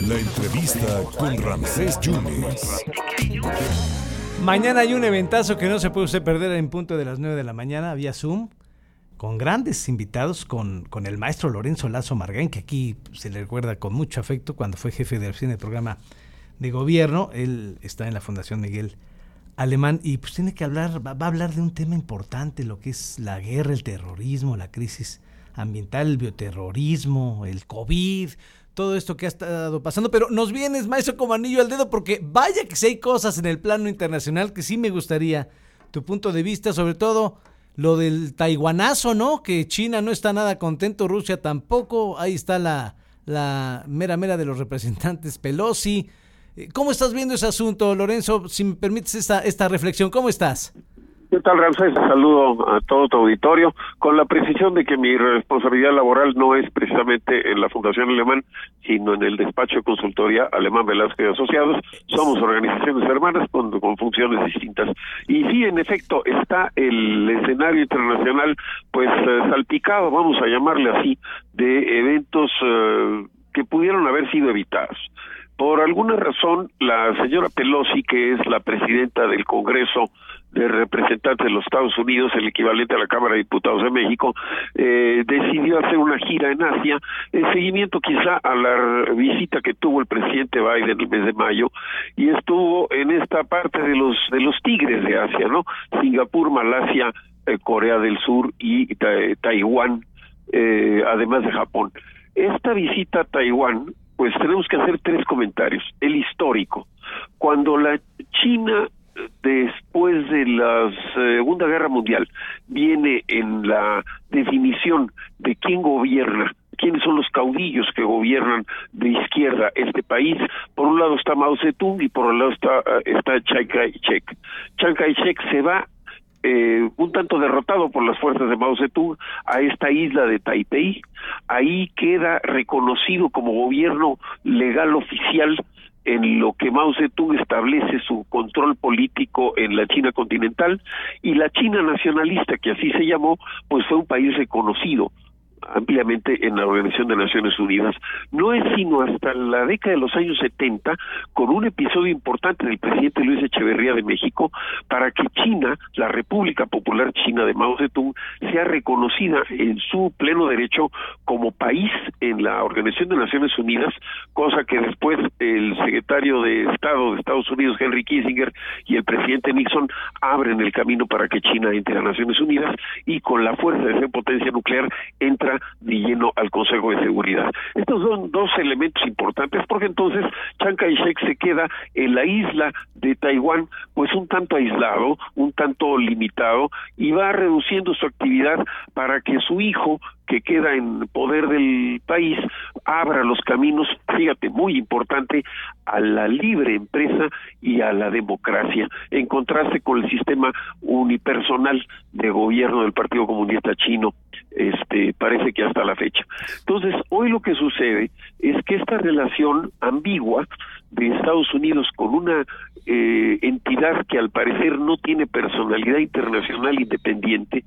La entrevista con Ramsés Yunes. Mañana hay un eventazo que no se puede perder en punto de las 9 de la mañana vía Zoom con grandes invitados, con, con el maestro Lorenzo Lazo Margán, que aquí se le recuerda con mucho afecto cuando fue jefe de del programa de gobierno. Él está en la Fundación Miguel Alemán y pues tiene que hablar, va, a hablar de un tema importante, lo que es la guerra, el terrorismo, la crisis ambiental, el bioterrorismo, el COVID, todo esto que ha estado pasando, pero nos vienes, maestro, como anillo al dedo, porque vaya que si hay cosas en el plano internacional que sí me gustaría tu punto de vista, sobre todo lo del taiwanazo, ¿no? Que China no está nada contento, Rusia tampoco, ahí está la, la mera mera de los representantes Pelosi. Eh, ¿Cómo estás viendo ese asunto, Lorenzo? Si me permites esta, esta reflexión, ¿cómo estás? ¿Qué tal, Ramsés? Saludo a todo tu auditorio, con la precisión de que mi responsabilidad laboral no es precisamente en la Fundación Alemán, sino en el despacho de consultoría Alemán y Asociados. Somos organizaciones hermanas con, con funciones distintas. Y sí, en efecto, está el escenario internacional, pues, eh, salpicado, vamos a llamarle así, de eventos eh, que pudieron haber sido evitados. Por alguna razón, la señora Pelosi, que es la presidenta del Congreso de Representantes de los Estados Unidos, el equivalente a la Cámara de Diputados de México, eh, decidió hacer una gira en Asia, en seguimiento quizá a la visita que tuvo el presidente Biden el mes de mayo, y estuvo en esta parte de los de los tigres de Asia, ¿no? Singapur, Malasia, eh, Corea del Sur y Taiwán, eh, además de Japón. Esta visita a Taiwán pues tenemos que hacer tres comentarios. El histórico. Cuando la China después de la Segunda Guerra Mundial viene en la definición de quién gobierna, quiénes son los caudillos que gobiernan de izquierda este país. Por un lado está Mao Zedong y por otro lado está, está Chiang Kai-shek. Chiang Kai-shek se va eh, un tanto derrotado por las fuerzas de Mao Zedong a esta isla de Taipei. Ahí queda reconocido como gobierno legal oficial en lo que Mao Zedong establece su control político en la China continental y la China nacionalista, que así se llamó, pues fue un país reconocido ampliamente en la Organización de Naciones Unidas. No es sino hasta la década de los años 70, con un episodio importante del presidente Luis Echeverría de México, para que China, la República Popular China de Mao Zedong, sea reconocida en su pleno derecho como país en la Organización de Naciones Unidas, cosa que después el secretario de Estado de Estados Unidos, Henry Kissinger, y el presidente Nixon abren el camino para que China entre a Naciones Unidas y con la fuerza de ser potencia nuclear entra de lleno al Consejo de Seguridad. Estos son dos elementos importantes porque entonces Chiang Kai-shek se queda en la isla de Taiwán pues un tanto aislado, un tanto limitado y va reduciendo su actividad para que su hijo que queda en poder del país abra los caminos, fíjate, muy importante, a la libre empresa y a la democracia, en contraste con el sistema unipersonal de gobierno del Partido Comunista Chino, este parece que hasta la fecha. Entonces, hoy lo que sucede es que esta relación ambigua de Estados Unidos con una eh, entidad que al parecer no tiene personalidad internacional independiente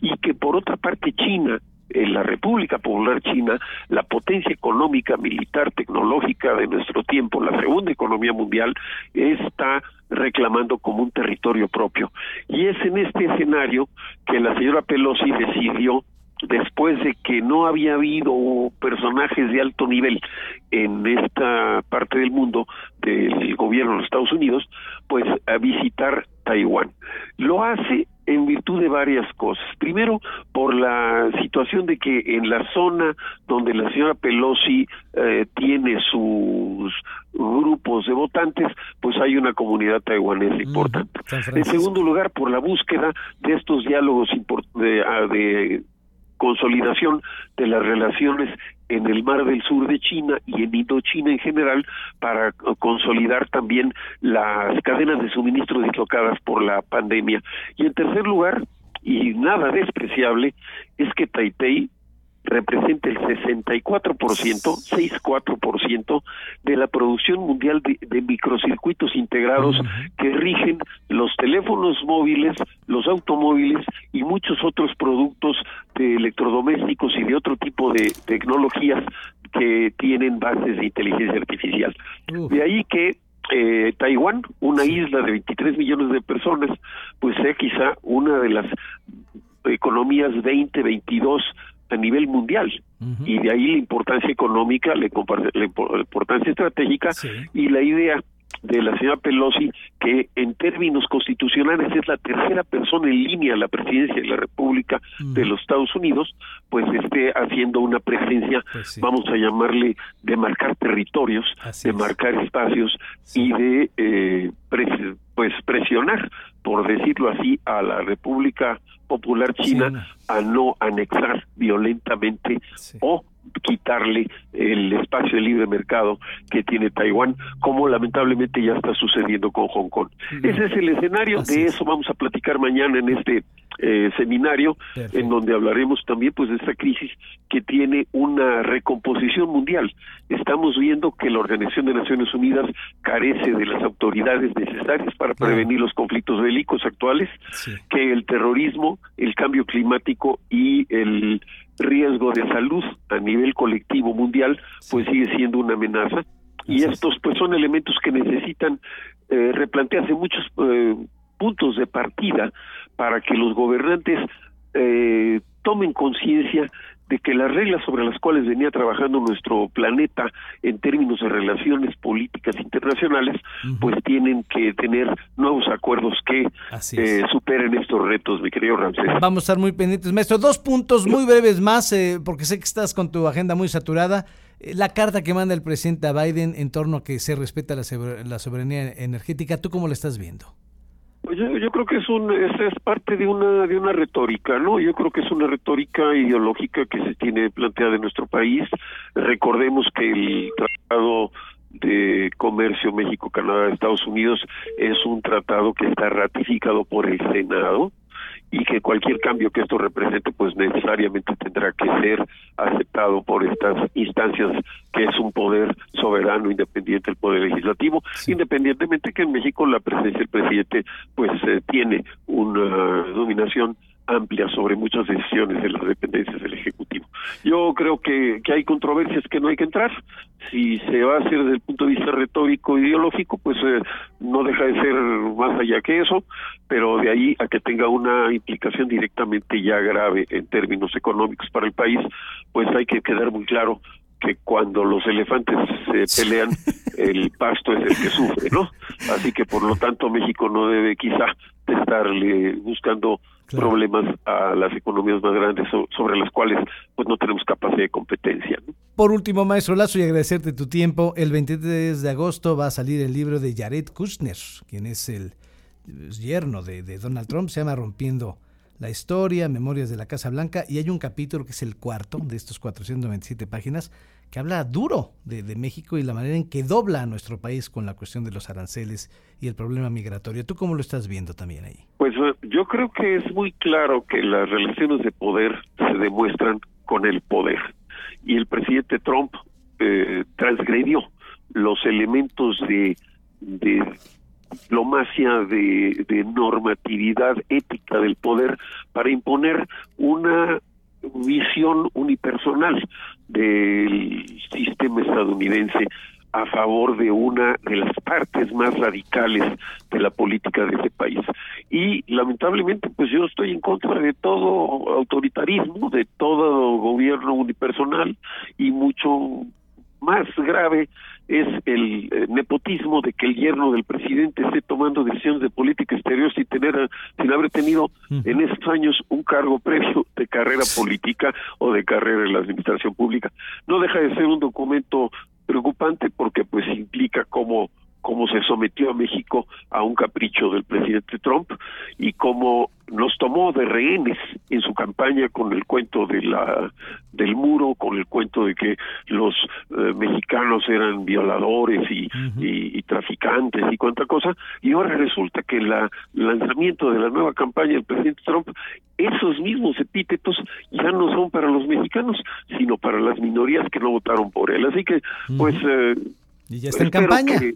y que por otra parte China en la República Popular China, la potencia económica, militar, tecnológica de nuestro tiempo, la segunda economía mundial, está reclamando como un territorio propio. Y es en este escenario que la señora Pelosi decidió después de que no había habido personajes de alto nivel en esta parte del mundo del gobierno de los Estados Unidos, pues a visitar Taiwán. Lo hace en virtud de varias cosas. Primero, por la situación de que en la zona donde la señora Pelosi eh, tiene sus grupos de votantes, pues hay una comunidad taiwanesa importante. En segundo lugar, por la búsqueda de estos diálogos de, ah, de consolidación de las relaciones en el mar del sur de China y en Indochina en general para consolidar también las cadenas de suministro dislocadas por la pandemia. Y en tercer lugar, y nada despreciable, es que Taipei representa el 64%, 6,4% de la producción mundial de, microcircuitos integrados que rigen los teléfonos móviles, los automóviles y muchos otros productos de electrodomésticos y de otro tipo de tecnologías que tienen bases de inteligencia artificial. De ahí que eh, Taiwán, una isla de 23 millones de personas, pues sea quizá una de las economías 2022 a nivel mundial. Y de ahí la importancia económica, la, importancia estratégica y la idea de la señora Pelosi, que en términos constitucionales es la tercera persona en línea a la presidencia de la República de los Estados Unidos, pues esté haciendo una presencia, pues vamos a llamarle, de marcar territorios, de marcar espacios y de eh, pues presionar, por decirlo así, a la República Popular China, a no anexar violentamente o quitarle el espacio de libre mercado que tiene Taiwán, como lamentablemente ya está sucediendo con Hong Kong. Ese es el escenario, de eso vamos a platicar mañana en este eh, seminario, en donde hablaremos también pues de esta crisis que tiene una recomposición mundial. Estamos viendo que la Organización de Naciones Unidas carece de las autoridades necesarias para prevenir los conflictos bélicos actuales, que el terrorismo, el cambio climático y el riesgo de salud a nivel colectivo mundial, pues sigue siendo una amenaza. Y estos pues son elementos que necesitan eh, replantearse muchos eh, puntos de partida para que los gobernantes eh, tomen conciencia de que las reglas sobre las cuales venía trabajando nuestro planeta en términos de relaciones políticas internacionales, pues tienen que tener nuevos acuerdos que eh, superen estos retos, mi querido Ramsés. Vamos a estar muy pendientes, maestro. Dos puntos muy breves más, eh, porque sé que estás con tu agenda muy saturada. Eh, la carta que manda el presidente a Biden en torno a que se respeta la, la soberanía energética, ¿tú cómo la estás viendo? Yo, yo, creo que es un es, es, parte de una de una retórica, ¿no? Yo creo que es una retórica ideológica que se tiene planteada en nuestro país. Recordemos que el tratado de comercio México Canadá Estados Unidos es un tratado que está ratificado por el Senado y que cualquier cambio que esto represente pues necesariamente tendrá que ser aceptado por estas instancias que es un poder soberano independiente del poder legislativo independientemente que en México la presencia del presidente pues eh, tiene una dominación amplia sobre muchas decisiones de las dependencias del Ejecutivo. Yo creo que, que hay controversias que no hay que entrar. Si se va a hacer desde el punto de vista retórico ideológico, pues eh, no deja de ser más allá que eso, pero de ahí a que tenga una implicación directamente ya grave en términos económicos para el país, pues hay que quedar muy claro que cuando los elefantes se pelean, el pasto es el que sufre, ¿no? Así que por lo tanto México no debe quizá estarle buscando problemas a las economías más grandes sobre las cuales pues no tenemos capacidad de competencia. Por último, maestro Lazo, y agradecerte tu tiempo, el 23 de agosto va a salir el libro de Jared Kushner, quien es el yerno de, de Donald Trump, se llama Rompiendo la historia, Memorias de la Casa Blanca, y hay un capítulo que es el cuarto de estos 427 páginas que habla duro de, México y la manera en que dobla a nuestro país con la cuestión de los aranceles y el problema migratorio. ¿Tú cómo lo estás viendo también ahí? Pues eh, yo creo que es muy claro que las relaciones de poder se demuestran con el poder. Y el presidente Trump eh, transgredió los elementos de, de diplomacia, de, de normatividad ética del poder para imponer una visión unipersonal del sistema estadounidense a favor de una de las partes más radicales de la política de ese país. Y lamentablemente, pues yo estoy en contra de todo autoritarismo, de todo gobierno unipersonal y mucho más grave es el eh, nepotismo de que el yerno del presidente esté tomando decisiones de política exterior sin tener sin haber tenido en estos años un cargo previo de carrera política o de carrera en la administración pública. No deja de ser un documento preocupante porque pues implica cómo cómo se sometió a México a un capricho del presidente Trump y cómo nos tomó de rehenes en su campaña con el cuento de la del muro, con el cuento de que los eh, mexicanos eran violadores y, y, traficantes y cuánta cosa, y ahora resulta que el lanzamiento de la nueva campaña del presidente Trump, esos mismos epítetos ya no son para los mexicanos, sino para las minorías que no votaron por él. Así que, pues... Eh, y ya está en campaña. Que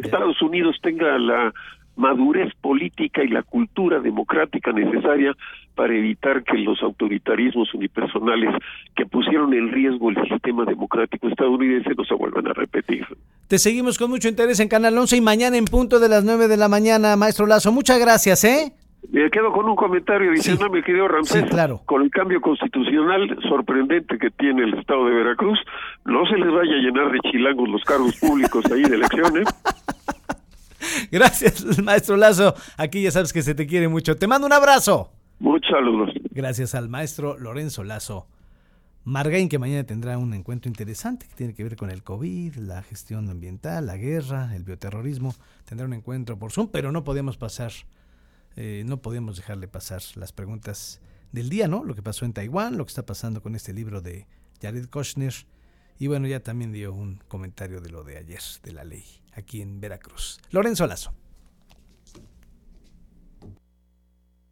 Estados Unidos tenga la madurez política y la cultura democrática necesaria para evitar que los autoritarismos unipersonales que pusieron en riesgo el sistema democrático estadounidense no se vuelvan a repetir. Te seguimos con mucho interés en Canal 11 y mañana en punto de las 9 de la mañana, maestro Lazo. Muchas gracias, ¿eh? Me quedo con un comentario diciendo, mi querido Ramsés, claro. con el cambio constitucional sorprendente que tiene el Estado de Veracruz, no se les vaya a llenar de chilangos los cargos públicos ahí de elecciones. Gracias, maestro Lazo. Aquí ya sabes que se te quiere mucho. Te mando un abrazo. Muchos saludos. Gracias al maestro Lorenzo Lazo. Margain, que mañana tendrá un encuentro interesante que tiene que ver con el COVID, la gestión ambiental, la guerra, el bioterrorismo. Tendrá un encuentro por Zoom, pero no podemos pasar, eh, no podemos dejarle pasar las preguntas del día, ¿no? Lo que pasó en Taiwán, lo que está pasando con este libro de Jared Kushner. Y bueno, ya también dio un comentario de lo de ayer, de la ley aquí en Veracruz. Lorenzo Lazo.